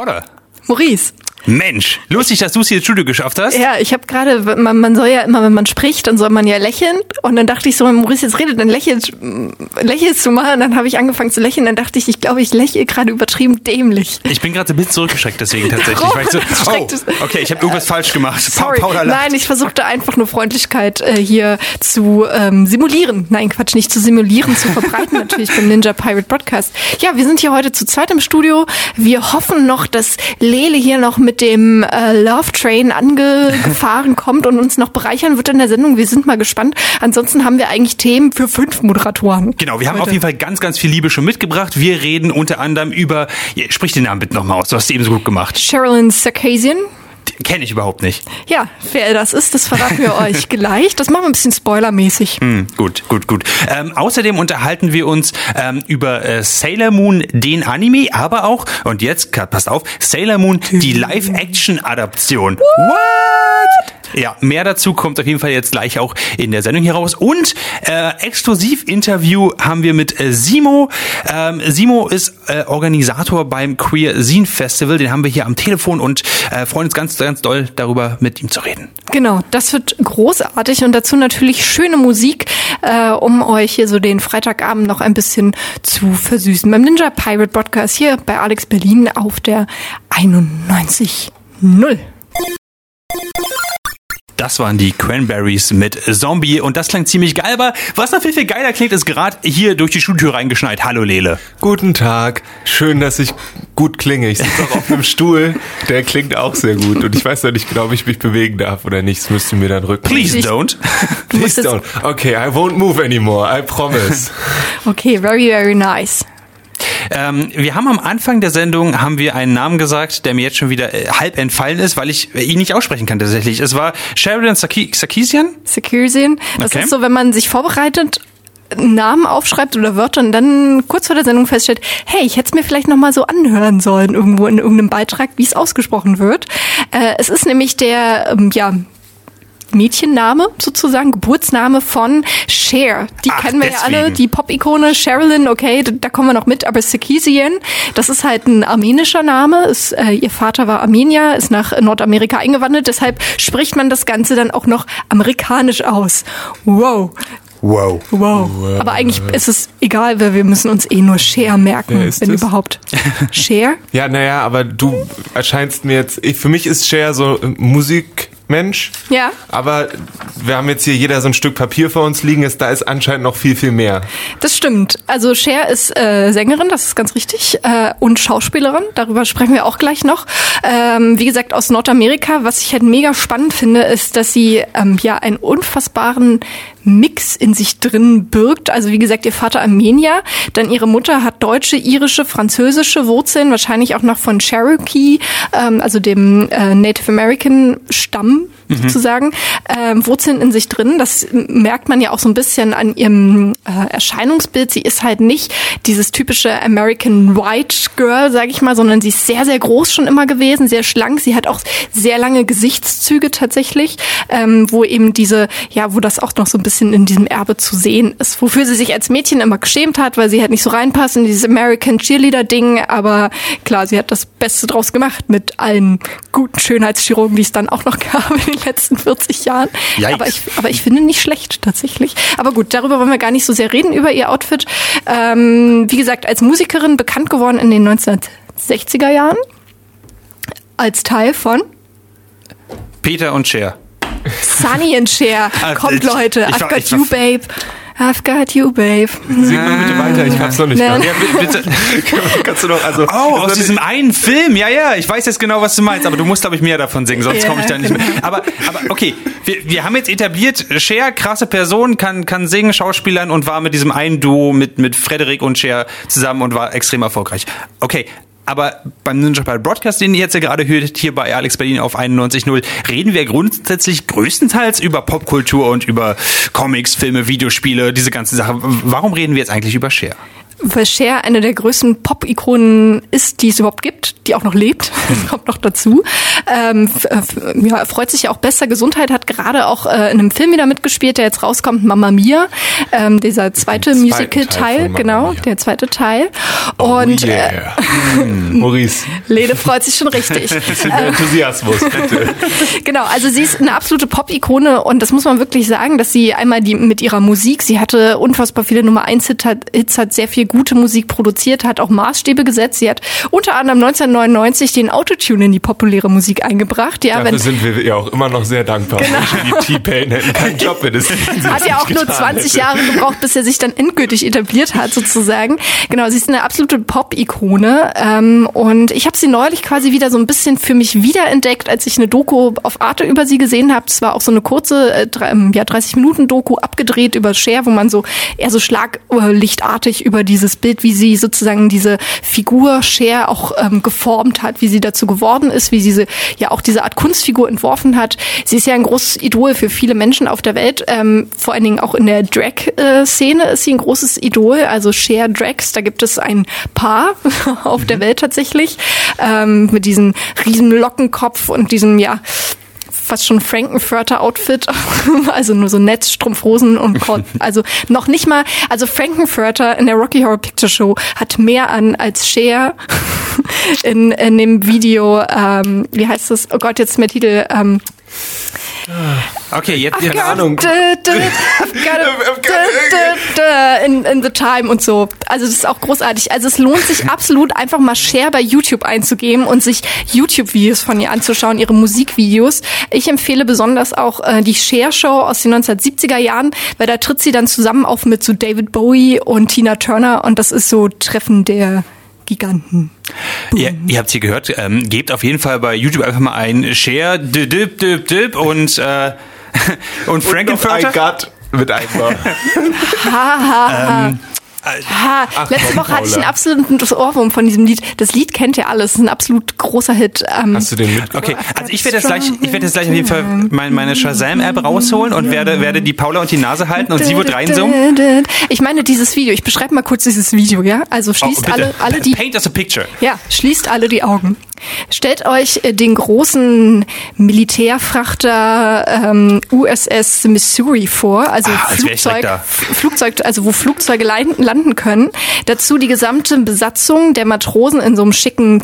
Paula. Maurice. Mensch, lustig, dass du es hier ins Studio geschafft hast. Ja, ich habe gerade, man, man soll ja immer, wenn man spricht, dann soll man ja lächeln. Und dann dachte ich so, wenn Maurice jetzt redet, dann lächelt, lächelst du mal. Und dann habe ich angefangen zu lächeln. Dann dachte ich, ich glaube, ich lächle gerade übertrieben dämlich. Ich bin gerade so ein bisschen zurückgeschreckt deswegen tatsächlich. Weil ich so, oh, okay, ich habe irgendwas falsch gemacht. Sorry. Paula Nein, ich versuchte einfach nur Freundlichkeit äh, hier zu ähm, simulieren. Nein, Quatsch, nicht zu simulieren, zu verbreiten natürlich beim Ninja Pirate Podcast. Ja, wir sind hier heute zu zweit im Studio. Wir hoffen noch, dass Lele hier noch mit dem äh, Love Train angefahren kommt und uns noch bereichern wird in der Sendung. Wir sind mal gespannt. Ansonsten haben wir eigentlich Themen für fünf Moderatoren. Genau, wir haben heute. auf jeden Fall ganz, ganz viel Liebe schon mitgebracht. Wir reden unter anderem über, sprich den Namen bitte nochmal aus, du hast es eben so gut gemacht. Sherilyn Sarkisian. Kenne ich überhaupt nicht. Ja, wer das ist, das verraten wir euch gleich. Das machen wir ein bisschen spoilermäßig. Hm, gut, gut, gut. Ähm, außerdem unterhalten wir uns ähm, über äh, Sailor Moon, den Anime, aber auch, und jetzt, passt auf, Sailor Moon, die Live-Action-Adaption. What? Ja, mehr dazu kommt auf jeden Fall jetzt gleich auch in der Sendung hier raus. Und äh, Exklusiv-Interview haben wir mit äh, Simo. Ähm, Simo ist äh, Organisator beim Queer Scene Festival. Den haben wir hier am Telefon und äh, freuen uns ganz, ganz doll darüber, mit ihm zu reden. Genau, das wird großartig und dazu natürlich schöne Musik, äh, um euch hier so den Freitagabend noch ein bisschen zu versüßen. Beim Ninja Pirate Podcast hier bei Alex Berlin auf der 91.0. Das waren die Cranberries mit Zombie und das klang ziemlich geil, aber was noch viel, viel geiler klingt, ist gerade hier durch die Schultür reingeschneit. Hallo Lele. Guten Tag. Schön, dass ich gut klinge. Ich sitze auch auf einem Stuhl, der klingt auch sehr gut und ich weiß noch nicht genau, ob ich mich bewegen darf oder nicht. Das müsst ihr mir dann rücken. Please don't. Please don't. Okay, I won't move anymore. I promise. Okay, very, very nice. Ähm, wir haben am Anfang der Sendung haben wir einen Namen gesagt, der mir jetzt schon wieder äh, halb entfallen ist, weil ich ihn nicht aussprechen kann tatsächlich. Es war Sheridan Sarkisian. Sarkisian. Das okay. ist so, wenn man sich vorbereitet Namen aufschreibt oder Wörter und dann kurz vor der Sendung feststellt, hey, ich hätte es mir vielleicht noch mal so anhören sollen irgendwo in irgendeinem Beitrag, wie es ausgesprochen wird. Äh, es ist nämlich der ähm, ja Mädchenname sozusagen, Geburtsname von Cher. Die Ach, kennen wir deswegen. ja alle, die Pop-Ikone Sherilyn, okay, da, da, kommen wir noch mit, aber Sarkisian, das ist halt ein armenischer Name. Ist, äh, ihr Vater war Armenier, ist nach Nordamerika eingewandert, deshalb spricht man das Ganze dann auch noch amerikanisch aus. Wow. Wow. wow. Wow. Aber eigentlich ist es egal, weil wir müssen uns eh nur Cher merken, wenn das? überhaupt. Cher? Ja, naja, aber du erscheinst mir jetzt, für mich ist Cher so Musik Mensch. Ja. Aber wir haben jetzt hier jeder so ein Stück Papier vor uns liegen, ist, da ist anscheinend noch viel, viel mehr. Das stimmt. Also Cher ist äh, Sängerin, das ist ganz richtig, äh, und Schauspielerin, darüber sprechen wir auch gleich noch. Ähm, wie gesagt, aus Nordamerika. Was ich halt mega spannend finde, ist, dass sie ähm, ja einen unfassbaren Mix in sich drin birgt. Also wie gesagt, ihr Vater Armenier, dann ihre Mutter hat deutsche, irische, französische Wurzeln, wahrscheinlich auch noch von Cherokee, ähm, also dem äh, Native American Stamm mhm. sozusagen, ähm, Wurzeln in sich drin. Das merkt man ja auch so ein bisschen an ihrem äh, Erscheinungsbild. Sie ist halt nicht dieses typische American White Girl, sage ich mal, sondern sie ist sehr, sehr groß schon immer gewesen, sehr schlank. Sie hat auch sehr lange Gesichtszüge tatsächlich, ähm, wo eben diese, ja, wo das auch noch so ein bisschen in diesem Erbe zu sehen ist, wofür sie sich als Mädchen immer geschämt hat, weil sie halt nicht so reinpasst in dieses American Cheerleader-Ding. Aber klar, sie hat das Beste draus gemacht mit allen guten Schönheitschirurgen, die es dann auch noch gab in den letzten 40 Jahren. Aber ich, aber ich finde nicht schlecht tatsächlich. Aber gut, darüber wollen wir gar nicht so sehr reden, über ihr Outfit. Ähm, wie gesagt, als Musikerin bekannt geworden in den 1960er Jahren. Als Teil von Peter und Cher. Sunny and Cher. Kommt, Leute. I've got you, babe. I've got you, babe. Sing mal bitte weiter, ich hab's noch nicht ja, bitte. Kannst du noch, also. Oh, aus diesem einen Film, ja, ja, ich weiß jetzt genau, was du meinst, aber du musst, glaube ich, mehr davon singen, sonst yeah, komme ich da nicht mehr. Aber, aber okay, wir, wir haben jetzt etabliert, Cher, krasse Person, kann, kann singen, Schauspielern und war mit diesem einen Duo mit, mit Frederik und Cher zusammen und war extrem erfolgreich. Okay, aber beim Ninja Pirate Broadcast, den ihr jetzt ja gerade hört, hier bei Alex Berlin auf 91.0, reden wir grundsätzlich größtenteils über Popkultur und über Comics, Filme, Videospiele, diese ganzen Sachen. Warum reden wir jetzt eigentlich über Cher? Weil Cher eine der größten Pop-Ikonen ist, die es überhaupt gibt, die auch noch lebt. Das kommt noch dazu. Ähm, ja, freut sich ja auch besser Gesundheit, hat gerade auch äh, in einem Film wieder mitgespielt, der jetzt rauskommt, Mama Mia. Ähm, dieser zweite Musical-Teil, genau, der zweite Teil. Oh, und yeah. äh, Maurice. Lede freut sich schon richtig. Enthusiasmus, bitte. genau, also sie ist eine absolute Pop-Ikone und das muss man wirklich sagen, dass sie einmal die mit ihrer Musik, sie hatte unfassbar viele Nummer 1 Hits, hat sehr viel gute Musik produziert, hat auch Maßstäbe gesetzt. Sie hat unter anderem 1999 den Autotune in die populäre Musik eingebracht. Ja, Dafür sind wir ja auch immer noch sehr dankbar. Genau. Die T-Pain hätten keinen Job, wenn es Hat ja auch nur 20 hätte. Jahre gebraucht, bis er sich dann endgültig etabliert hat, sozusagen. Genau, sie ist eine absolute Pop-Ikone. Ähm, und ich habe sie neulich quasi wieder so ein bisschen für mich wiederentdeckt, als ich eine Doku auf Arte über sie gesehen habe. Es war auch so eine kurze, äh, ähm, ja, 30 Minuten Doku abgedreht über Cher, wo man so eher so schlaglichtartig über dieses Bild, wie sie sozusagen diese Figur Cher auch ähm, geformt hat, wie sie dazu geworden ist, wie sie ja auch diese Art Kunstfigur entworfen hat. Sie ist ja ein großes Idol für viele Menschen auf der Welt, ähm, vor allen Dingen auch in der Drag-Szene ist sie ein großes Idol, also Cher Drags, da gibt es ein Paar auf der mhm. Welt tatsächlich, ähm, mit diesem riesen Lockenkopf und diesem, ja, fast schon Frankenfurter-Outfit, also nur so Netz, Strumpfhosen und Kord also noch nicht mal, also Frankenfurter in der Rocky Horror Picture Show hat mehr an als Cher in, in dem Video, ähm, wie heißt das? Oh Gott, jetzt ist mein Titel, ähm, Okay, jetzt keine Ahnung. In, in the time und so. Also das ist auch großartig. Also es lohnt sich absolut einfach mal Share bei YouTube einzugeben und sich YouTube-Videos von ihr anzuschauen, ihre Musikvideos. Ich empfehle besonders auch äh, die Share Show aus den 1970er Jahren, weil da tritt sie dann zusammen auf mit so David Bowie und Tina Turner und das ist so Treffen der Giganten. Ihr, ihr habt hier gehört, ähm, gebt auf jeden Fall bei YouTube einfach mal ein Share, dip, dip, dip und äh, und Frankenfurter. Und I got mit einmal. ähm, Ha, Ach, letzte Woche hatte ich einen absoluten Ohrwurm von diesem Lied. Das Lied kennt ihr alles, ist ein absolut großer Hit. Ähm, Hast du den mit? Okay, also ich werde jetzt gleich, ich werde jetzt gleich auf jeden Fall meine, meine Shazam-App rausholen und werde, werde die Paula und die Nase halten und sie wird reinsummen. Ich meine dieses Video, ich beschreibe mal kurz dieses Video, ja? Also schließt oh, alle, alle die. Paint us a picture. Ja, schließt alle die Augen. Stellt euch äh, den großen Militärfrachter ähm, USS Missouri vor, also ah, Flugzeug, Flugzeug, also wo Flugzeuge landen können. Dazu die gesamte Besatzung der Matrosen in so einem schicken,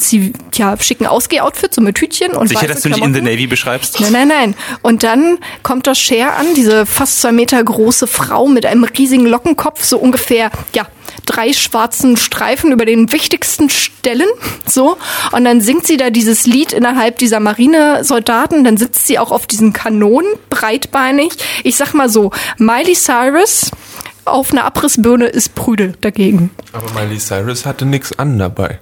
ja, schicken Ausgehoutfit, so mit Hütchen und Sicher, dass du nicht in the Navy beschreibst? Nein, nein, nein. Und dann kommt das Cher an, diese fast zwei Meter große Frau mit einem riesigen Lockenkopf, so ungefähr, ja, drei schwarzen Streifen über den wichtigsten Stellen, so. Und dann singt sie da dieses Lied innerhalb dieser Marinesoldaten, dann sitzt sie auch auf diesen Kanonen, breitbeinig. Ich sag mal so, Miley Cyrus auf einer Abrissbirne ist prüde dagegen. Aber Miley Cyrus hatte nichts an dabei.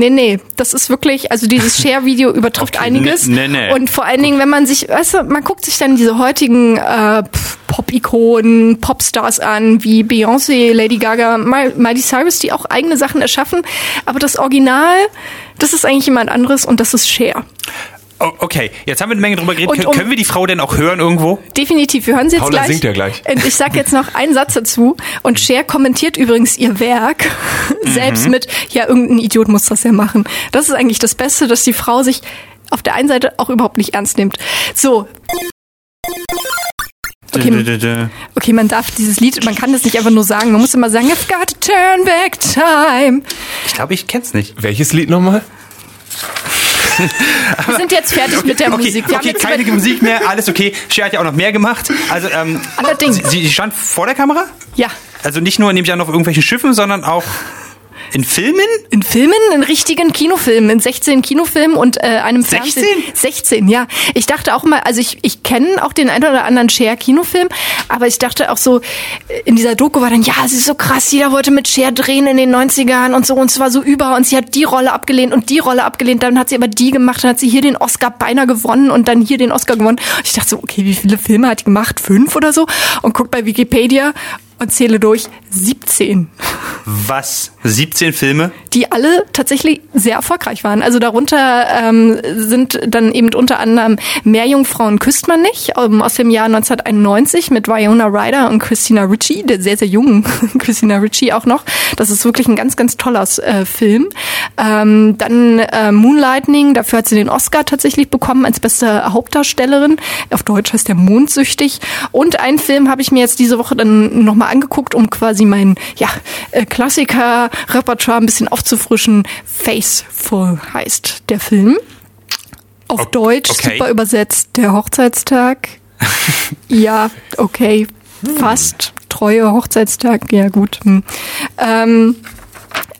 Nee, nee, das ist wirklich, also dieses Share-Video übertrifft okay, einiges. Nee, nee. Und vor allen Dingen, wenn man sich, weißt du, man guckt sich dann diese heutigen äh, Pop-Ikonen, Popstars an, wie Beyoncé, Lady Gaga, Miley Cyrus, die auch eigene Sachen erschaffen. Aber das Original, das ist eigentlich jemand anderes und das ist Share. Oh, okay, jetzt haben wir eine Menge drüber geredet. Um, Können wir die Frau denn auch hören irgendwo? Definitiv, wir hören sie jetzt Paula gleich. singt ja gleich. Und ich sag jetzt noch einen Satz dazu. Und Cher kommentiert übrigens ihr Werk mhm. selbst mit, ja, irgendein Idiot muss das ja machen. Das ist eigentlich das Beste, dass die Frau sich auf der einen Seite auch überhaupt nicht ernst nimmt. So. Okay, okay, man darf dieses Lied, man kann das nicht einfach nur sagen, man muss immer sagen, I've got to turn back time. Ich glaube, ich kenn's nicht. Welches Lied nochmal? Wir sind jetzt fertig okay, mit der okay, Musik. Wir okay, keine Musik mehr, alles okay. Cher hat ja auch noch mehr gemacht. Also, ähm, Allerdings. Sie, sie stand vor der Kamera? Ja. Also nicht nur, nehme ich an, auf irgendwelchen Schiffen, sondern auch in Filmen? In Filmen, in richtigen Kinofilmen, in 16 Kinofilmen und äh, einem 16? Fernsehen. 16, ja. Ich dachte auch mal, also ich, ich kenne auch den einen oder anderen Cher Kinofilm, aber ich dachte auch so, in dieser Doku war dann, ja, sie ist so krass, jeder wollte mit Cher drehen in den 90ern und so und es war so über und sie hat die Rolle abgelehnt und die Rolle abgelehnt, dann hat sie aber die gemacht, dann hat sie hier den Oscar beinahe gewonnen und dann hier den Oscar gewonnen. Und ich dachte so, okay, wie viele Filme hat die gemacht? Fünf oder so? Und guckt bei Wikipedia und zähle durch 17. Was? 17 Filme? Die alle tatsächlich sehr erfolgreich waren. Also darunter ähm, sind dann eben unter anderem Meerjungfrauen küsst man nicht ähm, aus dem Jahr 1991 mit Viona Ryder und Christina Ritchie, der sehr, sehr jungen Christina Ritchie auch noch. Das ist wirklich ein ganz, ganz toller äh, Film. Ähm, dann äh, Moonlightning, dafür hat sie den Oscar tatsächlich bekommen als beste Hauptdarstellerin. Auf Deutsch heißt der Mondsüchtig. Und einen Film habe ich mir jetzt diese Woche dann nochmal angeguckt, um quasi mein ja, äh, Klassiker-Repertoire ein bisschen aufzufrischen. Faithful heißt der Film. Auf okay. Deutsch, super übersetzt, der Hochzeitstag. ja, okay, fast. Treue Hochzeitstag, ja gut. Hm. Ähm,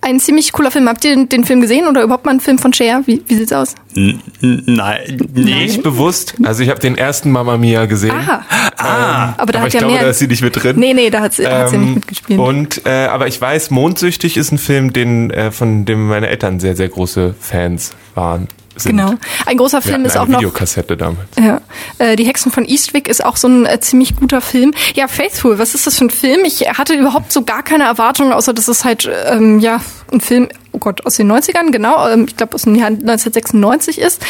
ein ziemlich cooler Film. Habt ihr den, den, Film gesehen oder überhaupt mal einen Film von Cher? Wie, wie sieht's aus? N nein, nicht bewusst. Also ich habe den ersten Mama Mia gesehen. Aha. Ah, ähm, aber da aber hat ich ja glaube, mehr. da ist sie nicht mit drin. Nee, nee, da hat sie, ähm, hat sie nicht ähm, mitgespielt. Und äh, aber ich weiß, Mondsüchtig ist ein Film, den äh, von dem meine Eltern sehr sehr große Fans waren sind. Genau. Ein großer Film ist auch noch. Videokassette damals. Ja. Äh, die Hexen von Eastwick ist auch so ein äh, ziemlich guter Film. Ja, Faithful, was ist das für ein Film? Ich hatte überhaupt so gar keine Erwartungen, außer dass es halt, ähm, ja, ein Film, oh Gott, aus den 90ern, genau, ähm, ich glaube aus dem Jahr 1996 ist.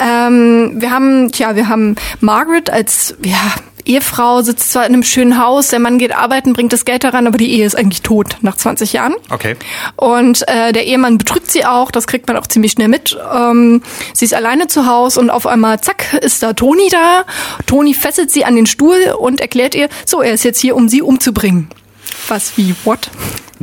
Ähm, wir haben, tja, wir haben Margaret als, ja, Ehefrau sitzt zwar in einem schönen Haus, der Mann geht arbeiten, bringt das Geld daran, aber die Ehe ist eigentlich tot nach 20 Jahren. Okay. Und äh, der Ehemann betrügt sie auch, das kriegt man auch ziemlich schnell mit. Ähm, sie ist alleine zu Hause und auf einmal, zack, ist da Toni da. Toni fesselt sie an den Stuhl und erklärt ihr, so, er ist jetzt hier, um sie umzubringen. Was wie, what?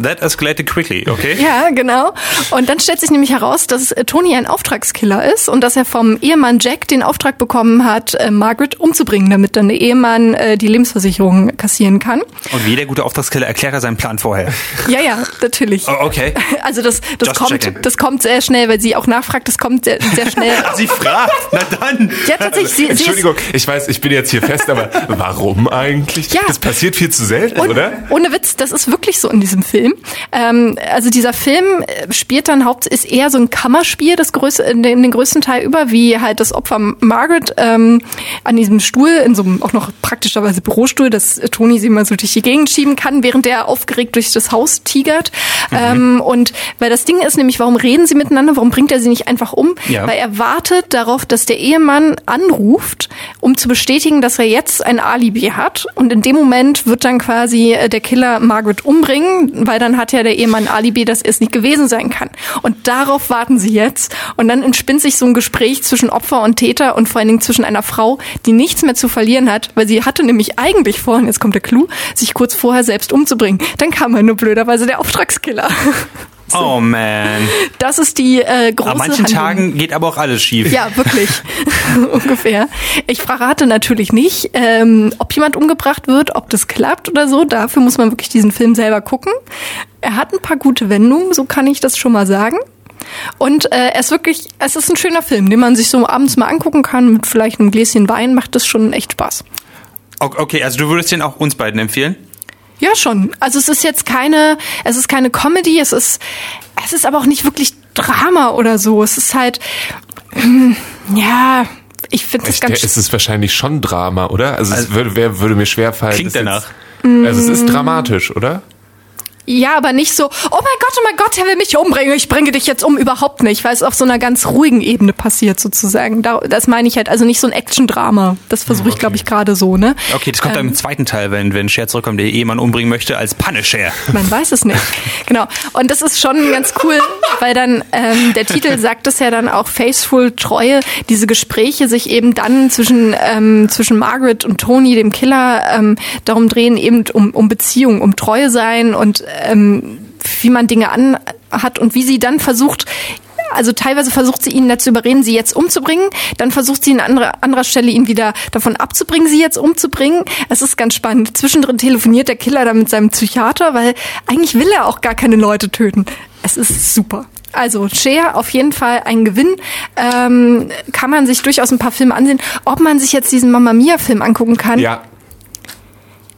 That escalated quickly, okay? Ja, genau. Und dann stellt sich nämlich heraus, dass äh, Tony ein Auftragskiller ist und dass er vom Ehemann Jack den Auftrag bekommen hat, äh, Margaret umzubringen, damit dann der Ehemann äh, die Lebensversicherung kassieren kann. Und wie der gute Auftragskiller erklärt er seinen Plan vorher? Ja, ja, natürlich. Oh, okay. Also das, das kommt, das kommt sehr schnell, weil sie auch nachfragt, das kommt sehr, sehr schnell. sie fragt, na dann. Ja, tatsächlich. Sie, Entschuldigung, sie ich weiß, ich bin jetzt hier fest, aber warum eigentlich? Ja. Das passiert viel zu selten, und, oder? Ohne Witz, das ist wirklich so in diesem Film. Ähm, also dieser Film spielt dann haupt ist eher so ein Kammerspiel, das größte, in den, den größten Teil über, wie halt das Opfer Margaret ähm, an diesem Stuhl, in so einem auch noch praktischerweise Bürostuhl, dass Toni sie mal so durch die Gegend schieben kann, während der aufgeregt durch das Haus tigert. Mhm. Ähm, und weil das Ding ist nämlich, warum reden sie miteinander? Warum bringt er sie nicht einfach um? Ja. Weil er wartet darauf, dass der Ehemann anruft, um zu bestätigen, dass er jetzt ein Alibi hat. Und in dem Moment wird dann quasi äh, der Killer Margaret umbringen, weil dann hat ja der Ehemann Alibi, dass es nicht gewesen sein kann. Und darauf warten sie jetzt. Und dann entspinnt sich so ein Gespräch zwischen Opfer und Täter und vor allen Dingen zwischen einer Frau, die nichts mehr zu verlieren hat, weil sie hatte nämlich eigentlich vor, und jetzt kommt der Clou, sich kurz vorher selbst umzubringen. Dann kam er nur blöderweise der Auftragskiller. So. Oh man. Das ist die äh, große An manchen Handlung. Tagen geht aber auch alles schief. Ja, wirklich. Ungefähr. Ich verrate natürlich nicht, ähm, ob jemand umgebracht wird, ob das klappt oder so. Dafür muss man wirklich diesen Film selber gucken. Er hat ein paar gute Wendungen, so kann ich das schon mal sagen. Und äh, er ist wirklich, es ist ein schöner Film, den man sich so abends mal angucken kann mit vielleicht einem Gläschen Wein, macht das schon echt Spaß. Okay, also du würdest den auch uns beiden empfehlen? Ja, schon. Also es ist jetzt keine, es ist keine Comedy, es ist, es ist aber auch nicht wirklich Drama oder so. Es ist halt, mm, ja, ich finde es ganz. Es ist wahrscheinlich schon Drama, oder? Also, also es würde, wär, würde mir schwerfallen. Klingt danach. Jetzt, also es ist dramatisch, oder? Ja, aber nicht so, oh mein Gott, oh mein Gott, er will mich umbringen, ich bringe dich jetzt um, überhaupt nicht, weil es auf so einer ganz ruhigen Ebene passiert sozusagen. das meine ich halt, also nicht so ein Action-Drama. Das versuche ich, okay. glaube ich, gerade so, ne? Okay, das kommt ähm, dann im zweiten Teil, wenn, wenn Cher zurückkommt, der Ehemann umbringen möchte, als Punisher. Man weiß es nicht. genau. Und das ist schon ganz cool, weil dann ähm, der Titel sagt es ja dann auch, Faithful, Treue, diese Gespräche sich eben dann zwischen, ähm, zwischen Margaret und Tony, dem Killer, ähm, darum drehen, eben um, um Beziehung, um Treue sein und ähm, wie man Dinge anhat und wie sie dann versucht, also teilweise versucht sie ihn dazu überreden, sie jetzt umzubringen. Dann versucht sie an anderer, anderer Stelle ihn wieder davon abzubringen, sie jetzt umzubringen. Es ist ganz spannend. Zwischendrin telefoniert der Killer dann mit seinem Psychiater, weil eigentlich will er auch gar keine Leute töten. Es ist super. Also Cher auf jeden Fall ein Gewinn. Ähm, kann man sich durchaus ein paar Filme ansehen. Ob man sich jetzt diesen Mamma Mia Film angucken kann? Ja.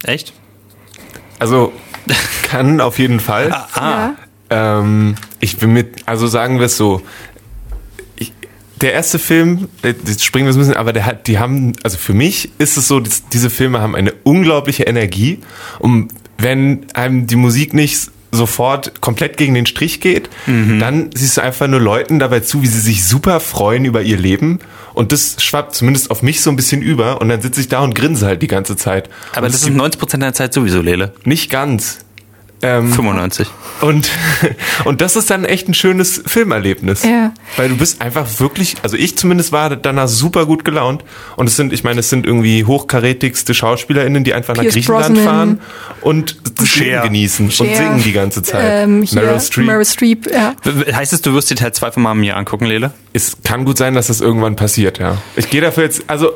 Echt? Also kann auf jeden Fall. Ah, ah. Ja. Ähm, ich bin mit, also sagen wir es so. Ich, der erste Film, jetzt springen wir ein bisschen, aber der hat, die haben, also für mich ist es so, diese Filme haben eine unglaubliche Energie und wenn einem die Musik nicht sofort komplett gegen den Strich geht, mhm. dann siehst du einfach nur Leuten dabei zu, wie sie sich super freuen über ihr Leben und das schwappt zumindest auf mich so ein bisschen über und dann sitze ich da und grinse halt die ganze Zeit. Aber und das ist 90 Prozent deiner Zeit sowieso, Lele. Nicht ganz. Ähm, 95. Und, und das ist dann echt ein schönes Filmerlebnis. Ja. Weil du bist einfach wirklich, also ich zumindest war danach super gut gelaunt. Und es sind, ich meine, es sind irgendwie hochkarätigste SchauspielerInnen, die einfach Pierce nach Griechenland Brosnan. fahren und Leben genießen Cher. und singen die ganze Zeit. Ähm, Meryl Streep. Meryl Streep, ja. Heißt es, du wirst die Teil 2 von Mama Mia angucken, Lele? Es kann gut sein, dass das irgendwann passiert, ja. Ich gehe dafür jetzt, also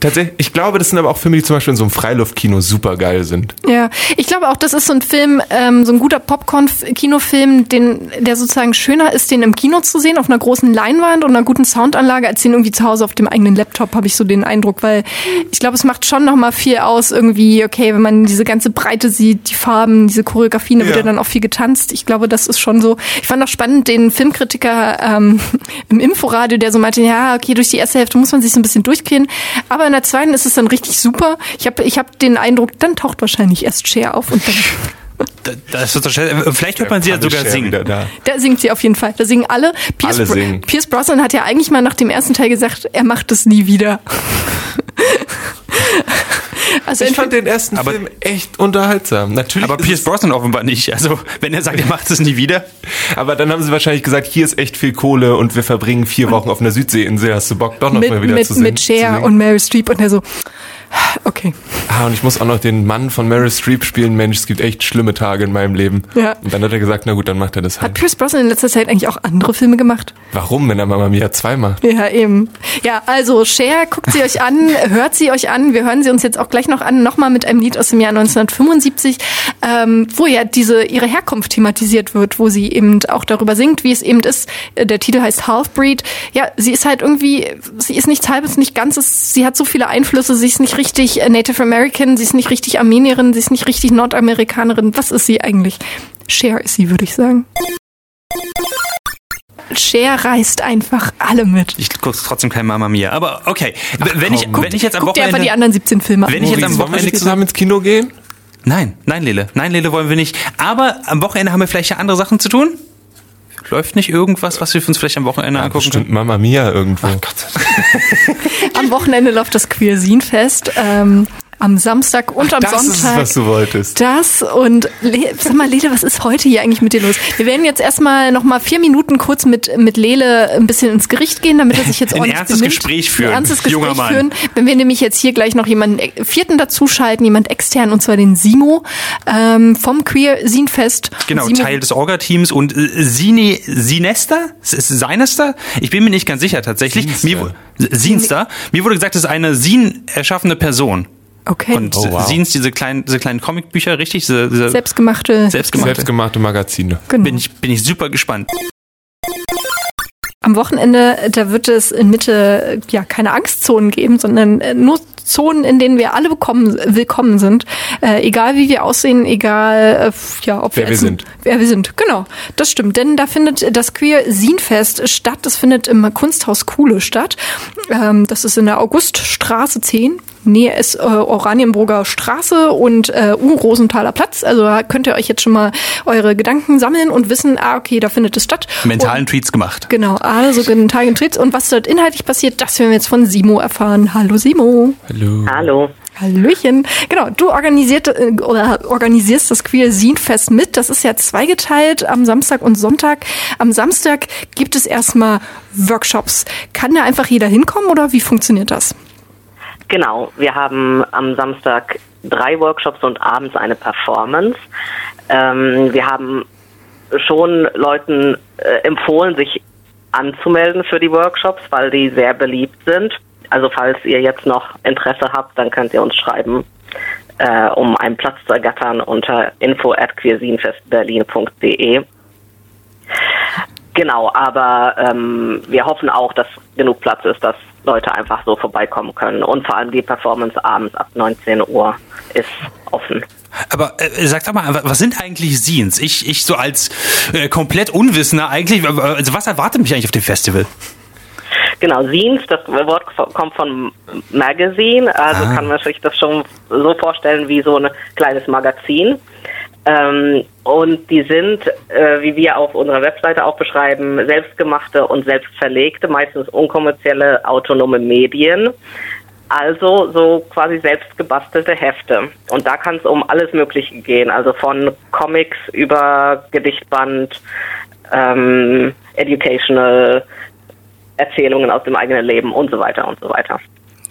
tatsächlich, ich glaube, das sind aber auch Filme, die zum Beispiel in so einem Freiluftkino super geil sind. Ja, ich glaube auch, das ist so ein Film, ähm, so ein guter Popcorn-Kinofilm, den, der sozusagen schöner ist, den im Kino zu sehen, auf einer großen Leinwand und einer guten Soundanlage, als den irgendwie zu Hause auf dem eigenen Laptop, habe ich so den Eindruck, weil ich glaube, es macht schon nochmal viel aus, irgendwie, okay, wenn man diese ganze Breite sieht, die Farben, diese Choreografien, da ja. wird ja dann auch viel getanzt. Ich glaube, das ist schon so. Ich fand auch spannend, den Filmkritiker ähm, im Info Inforadio, der so meinte, ja, okay, durch die erste Hälfte muss man sich so ein bisschen durchqueren, aber in der zweiten ist es dann richtig super. Ich habe ich hab den Eindruck, dann taucht wahrscheinlich erst Cher auf und dann das so vielleicht hört man sie ja sogar singen. Da. da. singt sie auf jeden Fall. Da singen alle. Pierce, alle singen. Pierce Brosnan hat ja eigentlich mal nach dem ersten Teil gesagt, er macht es nie wieder. Also ich fand den ersten aber, Film echt unterhaltsam. Natürlich. Aber Pierce Brosnan offenbar nicht. Also wenn er sagt, er macht es nie wieder. Aber dann haben sie wahrscheinlich gesagt, hier ist echt viel Kohle und wir verbringen vier Wochen auf einer Südseeinsel. Hast du Bock, doch noch mit, mal wieder mit, zu singen? Mit Cher und Mary Streep und er so, Okay. Ah, und ich muss auch noch den Mann von Meryl Streep spielen. Mensch, es gibt echt schlimme Tage in meinem Leben. Ja. Und dann hat er gesagt, na gut, dann macht er das halt. Hat Pierce Brosnan in letzter Zeit eigentlich auch andere Filme gemacht? Warum, wenn er Mama Mia 2 macht? Ja, eben. Ja, also Cher, guckt sie euch an, hört sie euch an. Wir hören sie uns jetzt auch gleich noch an, nochmal mit einem Lied aus dem Jahr 1975, ähm, wo ja diese ihre Herkunft thematisiert wird, wo sie eben auch darüber singt, wie es eben ist. Der Titel heißt Halfbreed. Ja, sie ist halt irgendwie, sie ist nichts halbes, nicht ganzes. Sie hat so viele Einflüsse, sie ist nicht richtig äh, Native American, sie ist nicht richtig Armenierin, sie ist nicht richtig Nordamerikanerin. Was ist sie eigentlich? Cher ist sie, würde ich sagen. Cher reißt einfach alle mit. Ich gucke trotzdem kein Mama Mia, aber okay. Ach, wenn, ich, wenn ich jetzt am Wochenende... einfach die anderen 17 Filme Wenn ich jetzt am Wochenende... Zusammen ins Kino gehen? Nein, nein, Lele. Nein, Lele wollen wir nicht. Aber am Wochenende haben wir vielleicht ja andere Sachen zu tun. Läuft nicht irgendwas, was wir uns vielleicht am Wochenende ja, angucken Stimmt, Mama Mia irgendwo. Ach Gott. am Wochenende läuft das Queersin-Fest. Ähm, am Samstag und Ach, am das Sonntag. Das ist, was du wolltest. Das und sag mal, Lele, was ist heute hier eigentlich mit dir los? Wir werden jetzt erstmal noch mal vier Minuten kurz mit mit Lele ein bisschen ins Gericht gehen, damit er sich jetzt ordentlich Ein ernstes benimmt. Gespräch führen. Ein ernstes Gespräch führen. Wenn wir nämlich jetzt hier gleich noch jemanden äh, vierten dazuschalten, jemand extern und zwar den Simo ähm, vom Queer Sinfest. Genau, Simo. Teil des Orga-Teams und äh, Sine Sinester, ist Seinester? Ich bin mir nicht ganz sicher tatsächlich. Sinster. Mir, Sinster. Mir wurde gesagt, es ist eine Sin erschaffene Person. Okay. Und oh, wow. sehen diese kleinen, diese kleinen Comicbücher, richtig? Diese, diese selbstgemachte, selbstgemachte, selbstgemachte Magazine. Genau. Bin ich, bin ich super gespannt. Am Wochenende, da wird es in Mitte ja keine Angstzonen geben, sondern äh, nur Zonen, in denen wir alle bekommen, willkommen sind. Äh, egal wie wir aussehen, egal äh, ja, ob wer wir, wir sind. Wer wir sind, genau. Das stimmt. Denn da findet das Queer Sinfest statt. Das findet im Kunsthaus Kuhle statt. Ähm, das ist in der Auguststraße 10. Nähe ist äh, Oranienburger Straße und äh, U-Rosenthaler Platz. Also da könnt ihr euch jetzt schon mal eure Gedanken sammeln und wissen, ah, okay, da findet es statt. Mentalen und, Tweets gemacht. Genau, also mentalen Tweets. Und was dort inhaltlich passiert, das werden wir jetzt von Simo erfahren. Hallo Simo. Hallo. Hallo. Hallöchen. Genau, du organisiert, äh, oder organisierst das Queer Scene Fest mit. Das ist ja zweigeteilt am Samstag und Sonntag. Am Samstag gibt es erstmal Workshops. Kann da einfach jeder hinkommen oder wie funktioniert das? Genau, wir haben am Samstag drei Workshops und abends eine Performance. Ähm, wir haben schon Leuten äh, empfohlen, sich anzumelden für die Workshops, weil die sehr beliebt sind. Also falls ihr jetzt noch Interesse habt, dann könnt ihr uns schreiben, äh, um einen Platz zu ergattern unter info at queersinfestberlin.de. Genau, aber ähm, wir hoffen auch, dass genug Platz ist, dass Leute einfach so vorbeikommen können. Und vor allem die Performance abends ab 19 Uhr ist offen. Aber äh, sag doch mal, was sind eigentlich Scenes? Ich, ich so als äh, komplett Unwissender eigentlich, also was erwartet mich eigentlich auf dem Festival? Genau, Zines, das Wort kommt von Magazine, also ah. kann man sich das schon so vorstellen wie so ein kleines Magazin. Ähm, und die sind, äh, wie wir auf unserer Webseite auch beschreiben, selbstgemachte und selbstverlegte, meistens unkommerzielle autonome Medien. Also so quasi selbstgebastelte Hefte. Und da kann es um alles Mögliche gehen, also von Comics über Gedichtband, ähm, Educational, Erzählungen aus dem eigenen Leben und so weiter und so weiter.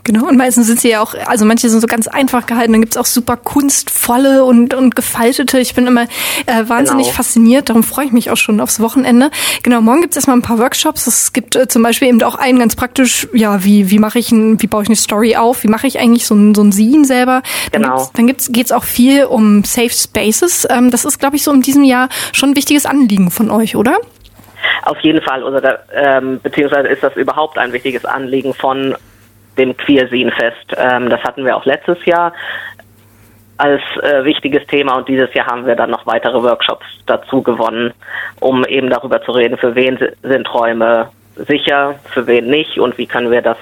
Genau, und meistens sind sie ja auch, also manche sind so ganz einfach gehalten, dann gibt's auch super kunstvolle und, und gefaltete. Ich bin immer äh, wahnsinnig genau. fasziniert, darum freue ich mich auch schon aufs Wochenende. Genau, morgen gibt's erstmal ein paar Workshops. Es gibt äh, zum Beispiel eben auch einen ganz praktisch, ja, wie, wie mache ich ein, wie baue ich eine Story auf, wie mache ich eigentlich so ein, so ein Scene selber. Dann genau. Gibt's, dann gibt's, geht's auch viel um Safe Spaces. Ähm, das ist, glaube ich, so in diesem Jahr schon ein wichtiges Anliegen von euch, oder? Auf jeden Fall, oder ähm, beziehungsweise ist das überhaupt ein wichtiges Anliegen von dem Queersin-Fest. Ähm, das hatten wir auch letztes Jahr als äh, wichtiges Thema und dieses Jahr haben wir dann noch weitere Workshops dazu gewonnen, um eben darüber zu reden, für wen sind Räume sicher, für wen nicht und wie können wir das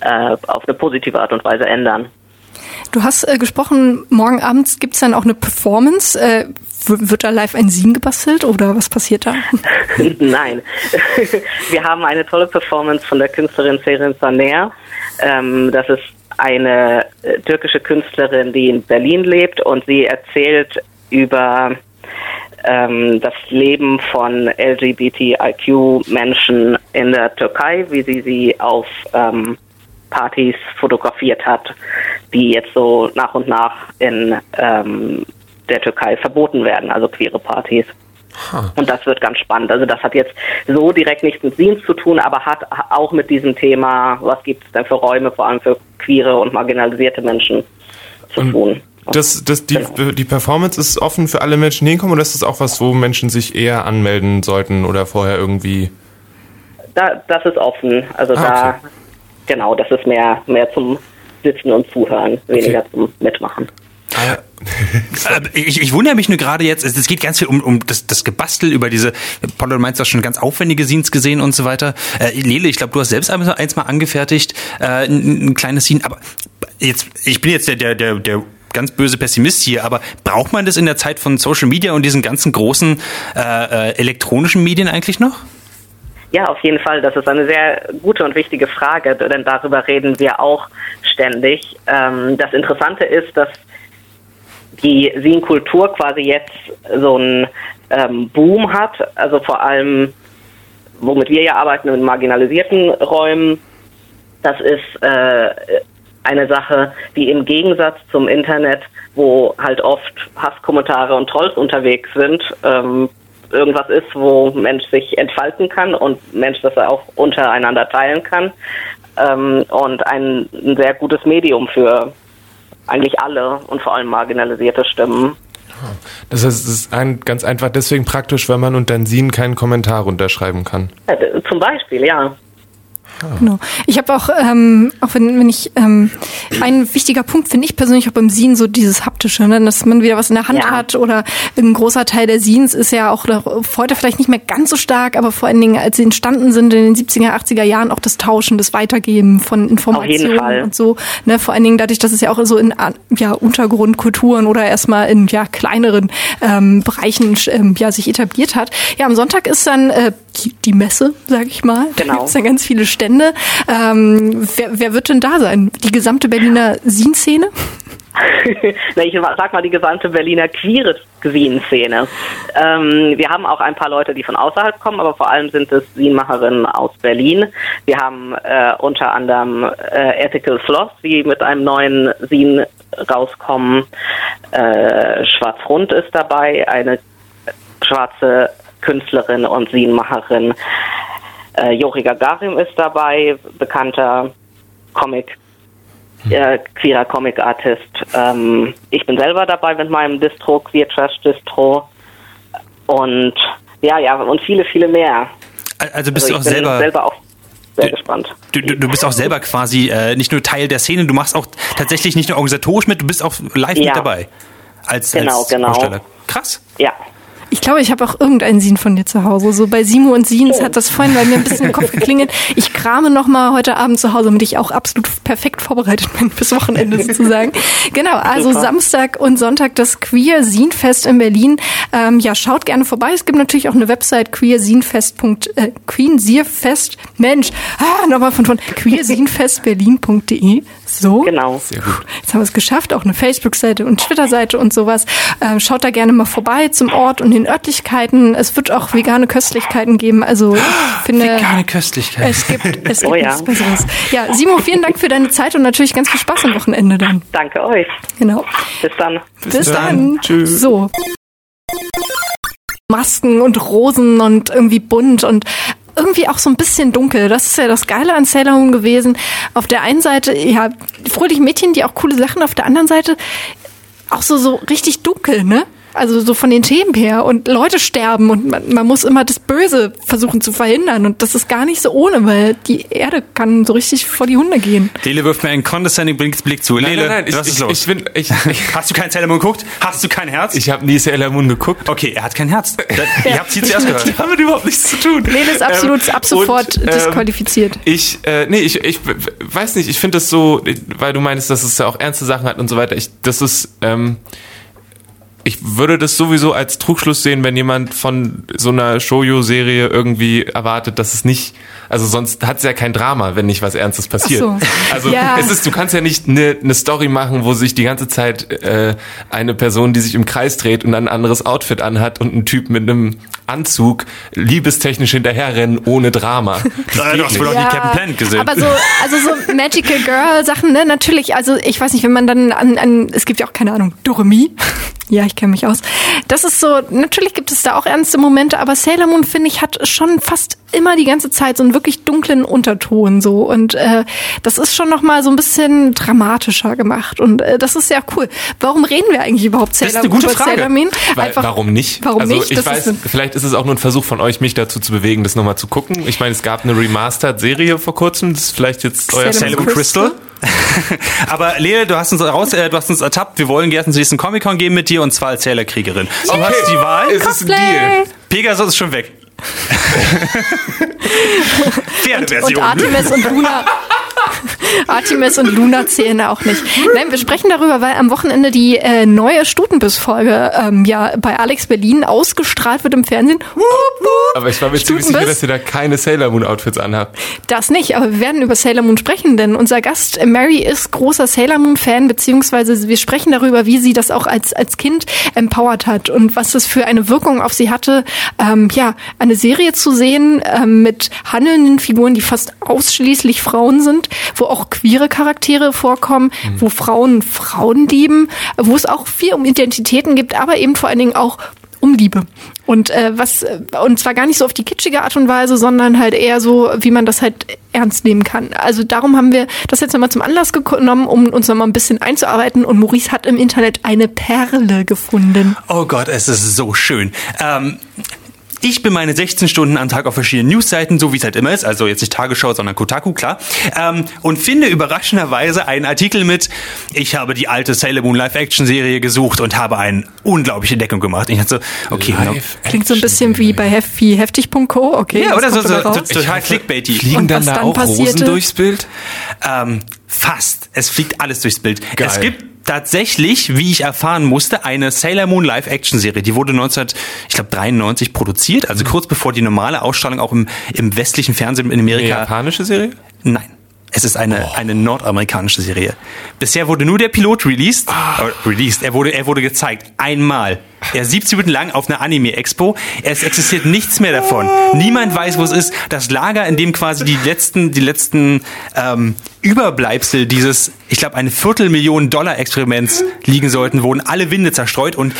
äh, auf eine positive Art und Weise ändern. Du hast äh, gesprochen, morgen abends gibt es dann auch eine Performance. Äh, wird da live ein Sin gebastelt oder was passiert da? Nein. Wir haben eine tolle Performance von der Künstlerin Serin Saner. Ähm, das ist eine äh, türkische Künstlerin, die in Berlin lebt und sie erzählt über ähm, das Leben von LGBTIQ-Menschen in der Türkei, wie sie sie auf ähm, Partys fotografiert hat, die jetzt so nach und nach in ähm, der Türkei verboten werden, also queere Partys. Und das wird ganz spannend. Also das hat jetzt so direkt nichts mit Dienst zu tun, aber hat auch mit diesem Thema, was gibt es denn für Räume, vor allem für queere und marginalisierte Menschen zu und tun. Das, das, die, genau. die Performance ist offen für alle Menschen, die hinkommen, oder ist das auch was, wo Menschen sich eher anmelden sollten oder vorher irgendwie? Da, das ist offen. Also ah, da, okay. genau, das ist mehr, mehr zum Sitzen und Zuhören, weniger okay. zum Mitmachen. Ah, ich, ich wundere mich nur gerade jetzt, es geht ganz viel um, um das, das Gebastel über diese, Paul, du meinst, du hast schon ganz aufwendige Scenes gesehen und so weiter. Äh, Lele, ich glaube, du hast selbst eins mal angefertigt, äh, ein, ein kleines Scene, aber jetzt, ich bin jetzt der, der, der, der ganz böse Pessimist hier, aber braucht man das in der Zeit von Social Media und diesen ganzen großen äh, äh, elektronischen Medien eigentlich noch? Ja, auf jeden Fall. Das ist eine sehr gute und wichtige Frage, denn darüber reden wir auch ständig. Ähm, das Interessante ist, dass die Sin-Kultur quasi jetzt so einen ähm, Boom hat, also vor allem, womit wir ja arbeiten, in marginalisierten Räumen. Das ist äh, eine Sache, die im Gegensatz zum Internet, wo halt oft Hasskommentare und Trolls unterwegs sind, ähm, irgendwas ist, wo Mensch sich entfalten kann und Mensch das auch untereinander teilen kann ähm, und ein, ein sehr gutes Medium für eigentlich alle und vor allem marginalisierte Stimmen. Das heißt, es ist ein, ganz einfach deswegen praktisch, weil man unter Sin keinen Kommentar unterschreiben kann. Ja, zum Beispiel, ja. Genau. Ich habe auch, ähm, auch wenn, wenn ich, ähm, ein wichtiger Punkt finde ich persönlich auch beim Sin so dieses haptische, ne? dass man wieder was in der Hand ja. hat oder ein großer Teil der Sins ist ja auch heute vielleicht nicht mehr ganz so stark, aber vor allen Dingen, als sie entstanden sind in den 70er, 80er Jahren, auch das Tauschen, das Weitergeben von Informationen und so. Ne? Vor allen Dingen dadurch, dass es ja auch so in ja, Untergrundkulturen oder erstmal in ja kleineren ähm, Bereichen ähm, ja sich etabliert hat. Ja, am Sonntag ist dann äh, die, Messe, sag ich mal. Genau. Da gibt es dann ganz viele Stände. Ähm, wer, wer wird denn da sein? Die gesamte Berliner Sin-Szene? ich sag mal die gesamte Berliner queere Sin-Szene. Ähm, wir haben auch ein paar Leute, die von außerhalb kommen, aber vor allem sind es Sin-Macherinnen aus Berlin. Wir haben äh, unter anderem äh, Ethical Floss, die mit einem neuen Sin rauskommen. Äh, Schwarz-Rund ist dabei, eine schwarze Künstlerin und Scenenmacherin. Äh, Jori Gagarin ist dabei, bekannter Comic, äh, queerer Comic-Artist. Ähm, ich bin selber dabei mit meinem Distro, Queer Trash Distro. Und ja, ja, und viele, viele mehr. Also bist also du auch selber, selber auch sehr du, gespannt. Du, du, bist auch selber quasi äh, nicht nur Teil der Szene, du machst auch tatsächlich nicht nur organisatorisch mit, du bist auch live ja. mit dabei. Als, genau, als genau. Aussteller. Krass. Ja. Ich glaube, ich habe auch irgendeinen Sin von dir zu Hause. So bei Simo und Sins oh. hat das vorhin bei mir ein bisschen im Kopf geklingelt. Ich krame noch mal heute Abend zu Hause, damit ich auch absolut perfekt vorbereitet bin fürs Wochenende sozusagen. Genau, also Super. Samstag und Sonntag das Queer Sin-Fest in Berlin. Ähm, ja, schaut gerne vorbei. Es gibt natürlich auch eine Website queersinfest. Äh, queensierfest. Mensch, ah, nochmal von von queersinfestberlin.de. So. Genau. Sehr gut. Jetzt haben wir es geschafft. Auch eine Facebook-Seite und Twitter-Seite und sowas. Ähm, schaut da gerne mal vorbei zum Ort und den Örtlichkeiten. Es wird auch vegane Köstlichkeiten geben. Also ich finde. Vegane Köstlichkeiten. Es gibt, es gibt oh, ja. nichts Besseres. Ja, Simo, vielen Dank für deine Zeit und natürlich ganz viel Spaß am Wochenende dann. Danke euch. Genau. Bis dann. Bis, Bis dann. dann. Tschüss. So. Masken und Rosen und irgendwie bunt und irgendwie auch so ein bisschen dunkel. Das ist ja das Geile an Sailor Moon gewesen. Auf der einen Seite, ja, fröhliche Mädchen, die auch coole Sachen, auf der anderen Seite auch so, so richtig dunkel, ne? Also so von den Themen her und Leute sterben und man, man, muss immer das Böse versuchen zu verhindern und das ist gar nicht so ohne, weil die Erde kann so richtig vor die Hunde gehen. Lele wirft mir einen condescending Blick zu. Lele, nein, nein, was ich, ist los? Ich, bin, ich, Hast du keinen Sailor Moon geguckt? Hast du kein Herz? Ich habe nie Sailor Moon geguckt. Okay, er hat kein Herz. ja. Ihr habt sie zuerst gehört. Die haben damit überhaupt nichts zu tun. Lele ist absolut ähm, ab sofort und, ähm, disqualifiziert. Ich, äh, nee, ich, ich weiß nicht, ich finde das so, weil du meinst, dass es ja auch ernste Sachen hat und so weiter. Ich, das ist, ähm, ich würde das sowieso als Trugschluss sehen, wenn jemand von so einer Shoujo-Serie irgendwie erwartet, dass es nicht, also sonst hat es ja kein Drama, wenn nicht was Ernstes passiert. So. Also ja. es ist, du kannst ja nicht eine ne Story machen, wo sich die ganze Zeit äh, eine Person, die sich im Kreis dreht und ein anderes Outfit anhat und ein Typ mit einem Anzug liebestechnisch hinterherrennen ohne Drama. Das du hast wohl auch ja, die Captain Planet gesehen. Aber so, also so Magical Girl Sachen, ne, natürlich, also ich weiß nicht, wenn man dann an, an es gibt ja auch keine Ahnung, Doremi. Ja, ich kenne mich aus. Das ist so, natürlich gibt es da auch ernste Momente, aber Sailor Moon, finde ich, hat schon fast immer die ganze Zeit so einen wirklich dunklen Unterton so und äh, das ist schon noch mal so ein bisschen dramatischer gemacht und äh, das ist sehr cool. Warum reden wir eigentlich überhaupt Sailor, das ist eine gute Frage. Sailor Moon? Einfach, warum nicht? Warum also nicht? Ich das weiß, vielleicht ist es auch nur ein Versuch von euch, mich dazu zu bewegen, das nochmal zu gucken. Ich meine, es gab eine Remastered-Serie vor kurzem, das ist vielleicht jetzt euer Sailor Moon Crystal. Crystal? Aber Lea, du hast uns raus, äh, du hast uns ertappt. Wir wollen gerne zum nächsten Comic-Con gehen mit dir und zwar als Sailor-Kriegerin. Okay. Du hast die Wahl. Ist es ein Deal? Pegasus ist schon weg. Pferdeversion. Und, und Artemis und Luna. Artemis und Luna zählen auch nicht. Nein, wir sprechen darüber, weil am Wochenende die äh, neue Stutenbiss-Folge ähm, ja bei Alex Berlin ausgestrahlt wird im Fernsehen. Aber ich war mir ziemlich sicher, dass ihr da keine Sailor Moon Outfits anhabt. Das nicht, aber wir werden über Sailor Moon sprechen, denn unser Gast äh, Mary ist großer Sailor Moon Fan, beziehungsweise wir sprechen darüber, wie sie das auch als, als Kind empowert hat und was das für eine Wirkung auf sie hatte, ähm, ja, eine Serie zu sehen ähm, mit handelnden Figuren, die fast ausschließlich Frauen sind, wo auch queere Charaktere vorkommen, mhm. wo Frauen Frauen lieben, wo es auch viel um Identitäten gibt, aber eben vor allen Dingen auch um Liebe. Und äh, was und zwar gar nicht so auf die kitschige Art und Weise, sondern halt eher so, wie man das halt ernst nehmen kann. Also darum haben wir das jetzt nochmal zum Anlass genommen, um uns nochmal ein bisschen einzuarbeiten. Und Maurice hat im Internet eine Perle gefunden. Oh Gott, es ist so schön. Ähm ich bin meine 16 Stunden am Tag auf verschiedenen Newsseiten, so wie es halt immer ist, also jetzt nicht Tagesschau, sondern Kotaku, klar, ähm, und finde überraschenderweise einen Artikel mit, ich habe die alte Sailor Moon Live-Action-Serie gesucht und habe eine unglaubliche Entdeckung gemacht. Ich dachte so, okay. Klingt so ein bisschen wie bei hef wie heftig.co, okay. Ja, oder so, so, so total clickbaity. Fliegen und dann da dann auch passierte? Rosen durchs Bild? Ähm, fast. Es fliegt alles durchs Bild. Geil. Es gibt tatsächlich, wie ich erfahren musste, eine Sailor Moon Live-Action-Serie. Die wurde 1993 produziert, also kurz bevor die normale Ausstrahlung auch im, im westlichen Fernsehen in Amerika. Eine japanische Serie? Nein. Es ist eine, oh. eine nordamerikanische Serie. Bisher wurde nur der Pilot released. Ah. Äh, released. Er wurde, er wurde gezeigt. Einmal. Er ist 70 Minuten lang auf einer Anime-Expo. Es existiert nichts mehr davon. Niemand weiß, wo es ist. Das Lager, in dem quasi die letzten, die letzten ähm, Überbleibsel dieses, ich glaube, eine Viertelmillion Dollar Experiments liegen sollten, wurden alle Winde zerstreut. Und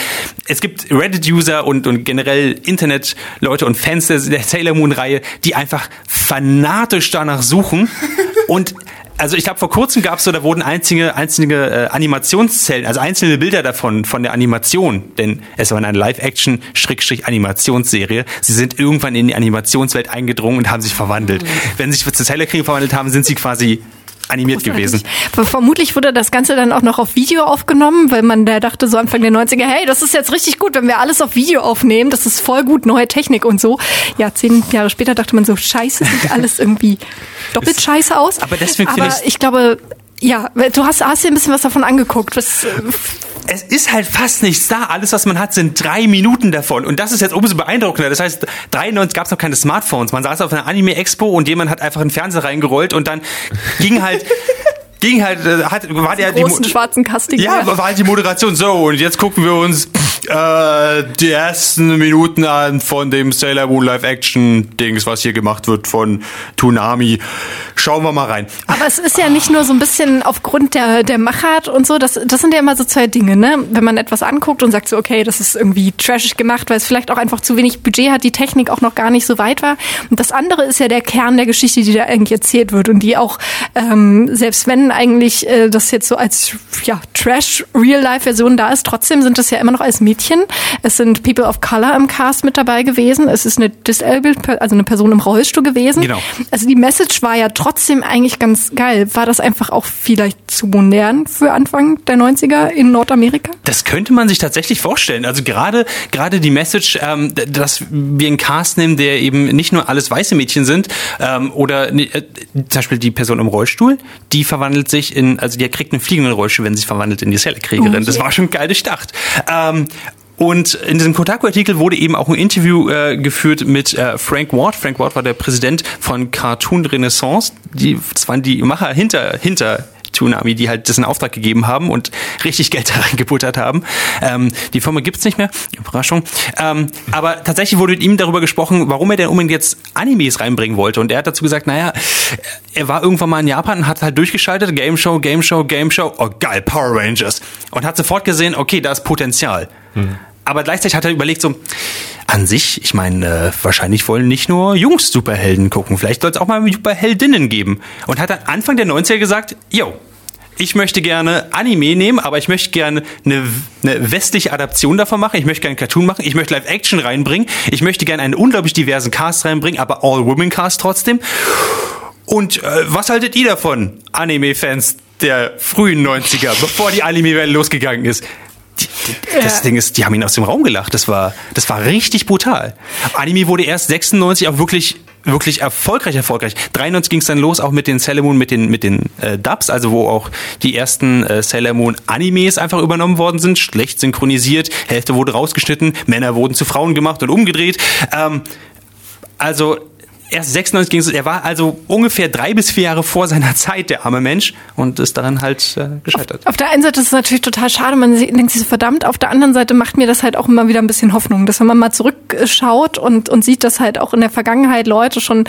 es gibt Reddit-User und, und generell Internet-Leute und Fans der, der Sailor Moon-Reihe, die einfach fanatisch danach suchen. Und also ich glaube, vor kurzem gab es so, da wurden einzige, einzelne äh, Animationszellen, also einzelne Bilder davon, von der Animation, denn es war eine Live-Action-Animationsserie. Sie sind irgendwann in die Animationswelt eingedrungen und haben sich verwandelt. Mhm. Wenn sie sich zu Sailor King verwandelt haben, sind sie quasi animiert gewesen. Vermutlich wurde das Ganze dann auch noch auf Video aufgenommen, weil man da dachte so Anfang der 90er, hey, das ist jetzt richtig gut, wenn wir alles auf Video aufnehmen, das ist voll gut, neue Technik und so. Ja, zehn Jahre später dachte man so, scheiße, sieht alles irgendwie doppelt scheiße aus. Aber deswegen Aber ich, ich glaube, ja, du hast, hast dir ein bisschen was davon angeguckt. Was, es ist halt fast nichts da. Alles, was man hat, sind drei Minuten davon. Und das ist jetzt umso beeindruckender. Das heißt, 93 gab es noch keine Smartphones. Man saß auf einer Anime-Expo und jemand hat einfach einen Fernseher reingerollt und dann ging halt ging halt, äh, hat, war der die großen schwarzen. Ja, war halt die Moderation so und jetzt gucken wir uns äh, die ersten Minuten an von dem Sailor Moon Live Action Dings, was hier gemacht wird von Toonami. Schauen wir mal rein. Aber es ist ja nicht nur so ein bisschen aufgrund der der Machart und so, das das sind ja immer so zwei Dinge, ne? Wenn man etwas anguckt und sagt so, okay, das ist irgendwie trashig gemacht, weil es vielleicht auch einfach zu wenig Budget hat, die Technik auch noch gar nicht so weit war. Und das andere ist ja der Kern der Geschichte, die da eigentlich erzählt wird und die auch ähm, selbst wenn eigentlich äh, das jetzt so als ja, Trash-Real-Life-Version da ist. Trotzdem sind das ja immer noch als Mädchen. Es sind People of Color im Cast mit dabei gewesen. Es ist eine Disabled, also eine Person im Rollstuhl gewesen. Genau. Also die Message war ja trotzdem eigentlich ganz geil. War das einfach auch vielleicht zu modern für Anfang der 90er in Nordamerika? Das könnte man sich tatsächlich vorstellen. Also gerade gerade die Message, ähm, dass wir einen Cast nehmen, der eben nicht nur alles weiße Mädchen sind ähm, oder äh, zum Beispiel die Person im Rollstuhl, die verwandelt verwandelt sich in, also die kriegt einen fliegenden Rollstuhl, wenn sie sich verwandelt in die Zellerkriegerin. Oh, das war schon geil durchdacht. Ähm, und in diesem Kotaku-Artikel wurde eben auch ein Interview äh, geführt mit äh, Frank Ward. Frank Ward war der Präsident von Cartoon Renaissance. Die, das waren die Macher hinter, hinter Tsunami, die halt das in Auftrag gegeben haben und richtig Geld da reingebuttert haben. Ähm, die Firma gibt's nicht mehr, Überraschung. Ähm, aber tatsächlich wurde mit ihm darüber gesprochen, warum er denn unbedingt jetzt Animes reinbringen wollte. Und er hat dazu gesagt, naja, er war irgendwann mal in Japan und hat halt durchgeschaltet, Game Show, Game Show, Game Show, oh geil, Power Rangers. Und hat sofort gesehen, okay, da ist Potenzial. Mhm. Aber gleichzeitig hat er überlegt so, an sich, ich meine, äh, wahrscheinlich wollen nicht nur Jungs Superhelden gucken, vielleicht soll es auch mal Superheldinnen geben. Und hat dann Anfang der 90er gesagt, yo, ich möchte gerne Anime nehmen, aber ich möchte gerne eine, eine westliche Adaption davon machen. Ich möchte gerne Cartoon machen. Ich möchte Live-Action reinbringen. Ich möchte gerne einen unglaublich diversen Cast reinbringen, aber All-Women-Cast trotzdem. Und äh, was haltet ihr davon, Anime-Fans der frühen 90er, bevor die Anime-Welle losgegangen ist? Das ja. Ding ist, die haben ihn aus dem Raum gelacht. Das war, das war richtig brutal. Anime wurde erst 96 auch wirklich wirklich erfolgreich, erfolgreich. 93 ging es dann los, auch mit den Sailor Moon, mit den, mit den äh, Dubs, also wo auch die ersten äh, Sailor Moon Animes einfach übernommen worden sind, schlecht synchronisiert, Hälfte wurde rausgeschnitten, Männer wurden zu Frauen gemacht und umgedreht. Ähm, also erst 96 ging es, er war also ungefähr drei bis vier Jahre vor seiner Zeit, der arme Mensch, und ist daran halt äh, gescheitert. Auf, auf, der einen Seite ist es natürlich total schade, man denkt sich so verdammt, auf der anderen Seite macht mir das halt auch immer wieder ein bisschen Hoffnung, dass wenn man mal zurückschaut und, und sieht, dass halt auch in der Vergangenheit Leute schon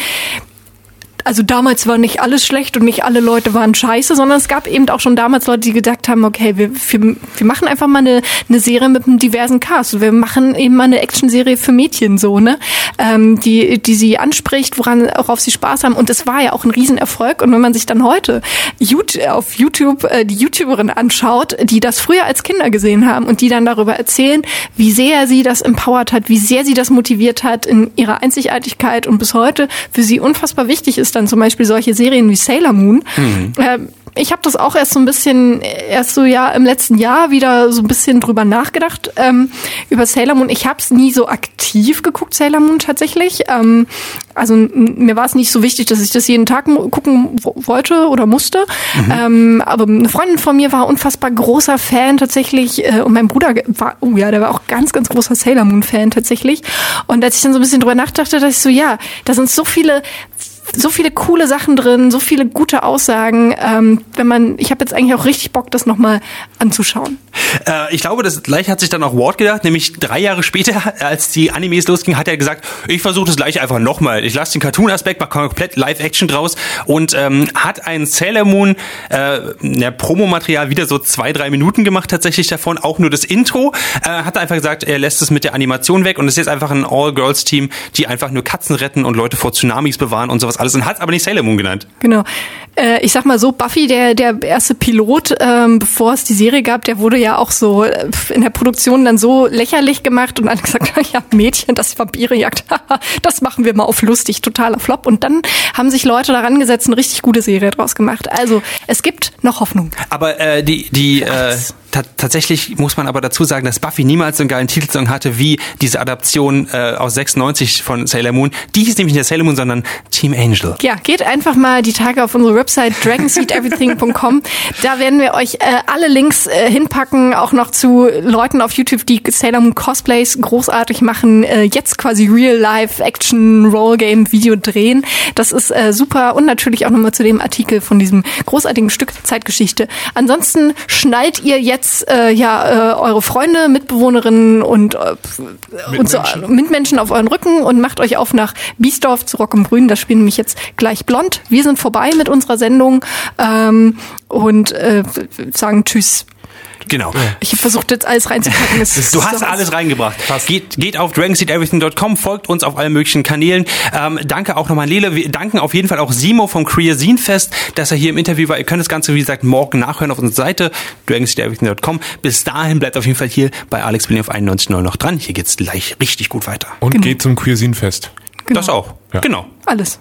also damals war nicht alles schlecht und nicht alle Leute waren scheiße, sondern es gab eben auch schon damals Leute, die gedacht haben, okay, wir, wir, wir machen einfach mal eine, eine Serie mit einem diversen Cast. Wir machen eben mal eine Actionserie für Mädchen so, ne? Ähm, die, die sie anspricht, woran, worauf sie Spaß haben. Und es war ja auch ein Riesenerfolg. Und wenn man sich dann heute YouTube, auf YouTube äh, die YouTuberin anschaut, die das früher als Kinder gesehen haben und die dann darüber erzählen, wie sehr sie das empowert hat, wie sehr sie das motiviert hat in ihrer Einzigartigkeit und bis heute für sie unfassbar wichtig ist, dann zum Beispiel solche Serien wie Sailor Moon. Mhm. Äh, ich habe das auch erst so ein bisschen, erst so ja im letzten Jahr wieder so ein bisschen drüber nachgedacht ähm, über Sailor Moon. Ich habe es nie so aktiv geguckt, Sailor Moon tatsächlich. Ähm, also mir war es nicht so wichtig, dass ich das jeden Tag gucken wollte oder musste. Mhm. Ähm, aber eine Freundin von mir war unfassbar großer Fan tatsächlich äh, und mein Bruder war, oh ja, der war auch ganz, ganz großer Sailor Moon Fan tatsächlich. Und als ich dann so ein bisschen drüber nachdachte, dachte ich so, ja, da sind so viele so viele coole Sachen drin, so viele gute Aussagen. Ähm, wenn man, ich habe jetzt eigentlich auch richtig Bock, das nochmal anzuschauen. Äh, ich glaube, das gleich hat sich dann auch Ward gedacht, nämlich drei Jahre später, als die Animes losgingen, hat er gesagt, ich versuche das gleich einfach nochmal. Ich lasse den Cartoon-Aspekt, mache komplett Live-Action draus und ähm, hat ein Sailor Moon äh, ja, Promomaterial wieder so zwei, drei Minuten gemacht tatsächlich davon, auch nur das Intro. Äh, hat einfach gesagt, er lässt es mit der Animation weg und es ist jetzt einfach ein All-Girls-Team, die einfach nur Katzen retten und Leute vor Tsunamis bewahren und sowas alles und hat aber nicht Sailor Moon genannt. Genau. Äh, ich sag mal so, Buffy, der, der erste Pilot, ähm, bevor es die Serie gab, der wurde ja auch so äh, in der Produktion dann so lächerlich gemacht und dann gesagt, ja, Mädchen, das Vampire jagt, das machen wir mal auf lustig, totaler Flop. Und dann haben sich Leute daran gesetzt, eine richtig gute Serie draus gemacht. Also es gibt noch Hoffnung. Aber äh, die, die äh, tatsächlich muss man aber dazu sagen, dass Buffy niemals so einen geilen Titelsong hatte wie diese Adaption äh, aus 96 von Sailor Moon. Die hieß nämlich nicht Sailor Moon, sondern Team Angel. Ja, geht einfach mal die Tage auf unsere Website dragonseedeverything.com. Da werden wir euch äh, alle Links äh, hinpacken, auch noch zu Leuten auf YouTube, die Sailor Moon Cosplays großartig machen, äh, jetzt quasi Real-Life Action Roll Game Video drehen. Das ist äh, super und natürlich auch nochmal zu dem Artikel von diesem großartigen Stück Zeitgeschichte. Ansonsten schnallt ihr jetzt äh, ja äh, eure Freunde, Mitbewohnerinnen und, äh, und so, Mitmenschen auf euren Rücken und macht euch auf nach Biesdorf zu Rock im Grün. Da spielen nämlich jetzt gleich blond. Wir sind vorbei mit unserer Sendung ähm, und äh, sagen Tschüss. Genau. Ich habe versucht, jetzt alles reinzupacken. du hast alles reingebracht. Geht, geht auf dragonseedeverything.com, folgt uns auf allen möglichen Kanälen. Ähm, danke auch nochmal Lele. Wir danken auf jeden Fall auch Simo vom Creasin Fest, dass er hier im Interview war. Ihr könnt das Ganze, wie gesagt, morgen nachhören auf unserer Seite dragonseedeverything.com. Bis dahin bleibt auf jeden Fall hier bei Alex Berlin auf 91.0 noch dran. Hier geht's gleich richtig gut weiter. Und genau. geht zum Creasin Fest. Genau. Das auch. Ja. Genau. Alles.